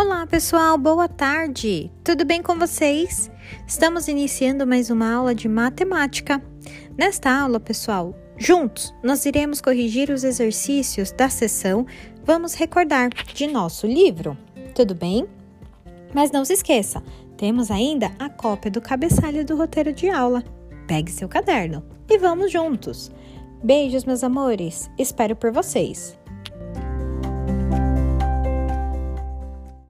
Olá, pessoal, boa tarde! Tudo bem com vocês? Estamos iniciando mais uma aula de matemática. Nesta aula, pessoal, juntos nós iremos corrigir os exercícios da sessão Vamos Recordar de nosso livro. Tudo bem? Mas não se esqueça, temos ainda a cópia do cabeçalho do roteiro de aula. Pegue seu caderno e vamos juntos! Beijos, meus amores! Espero por vocês!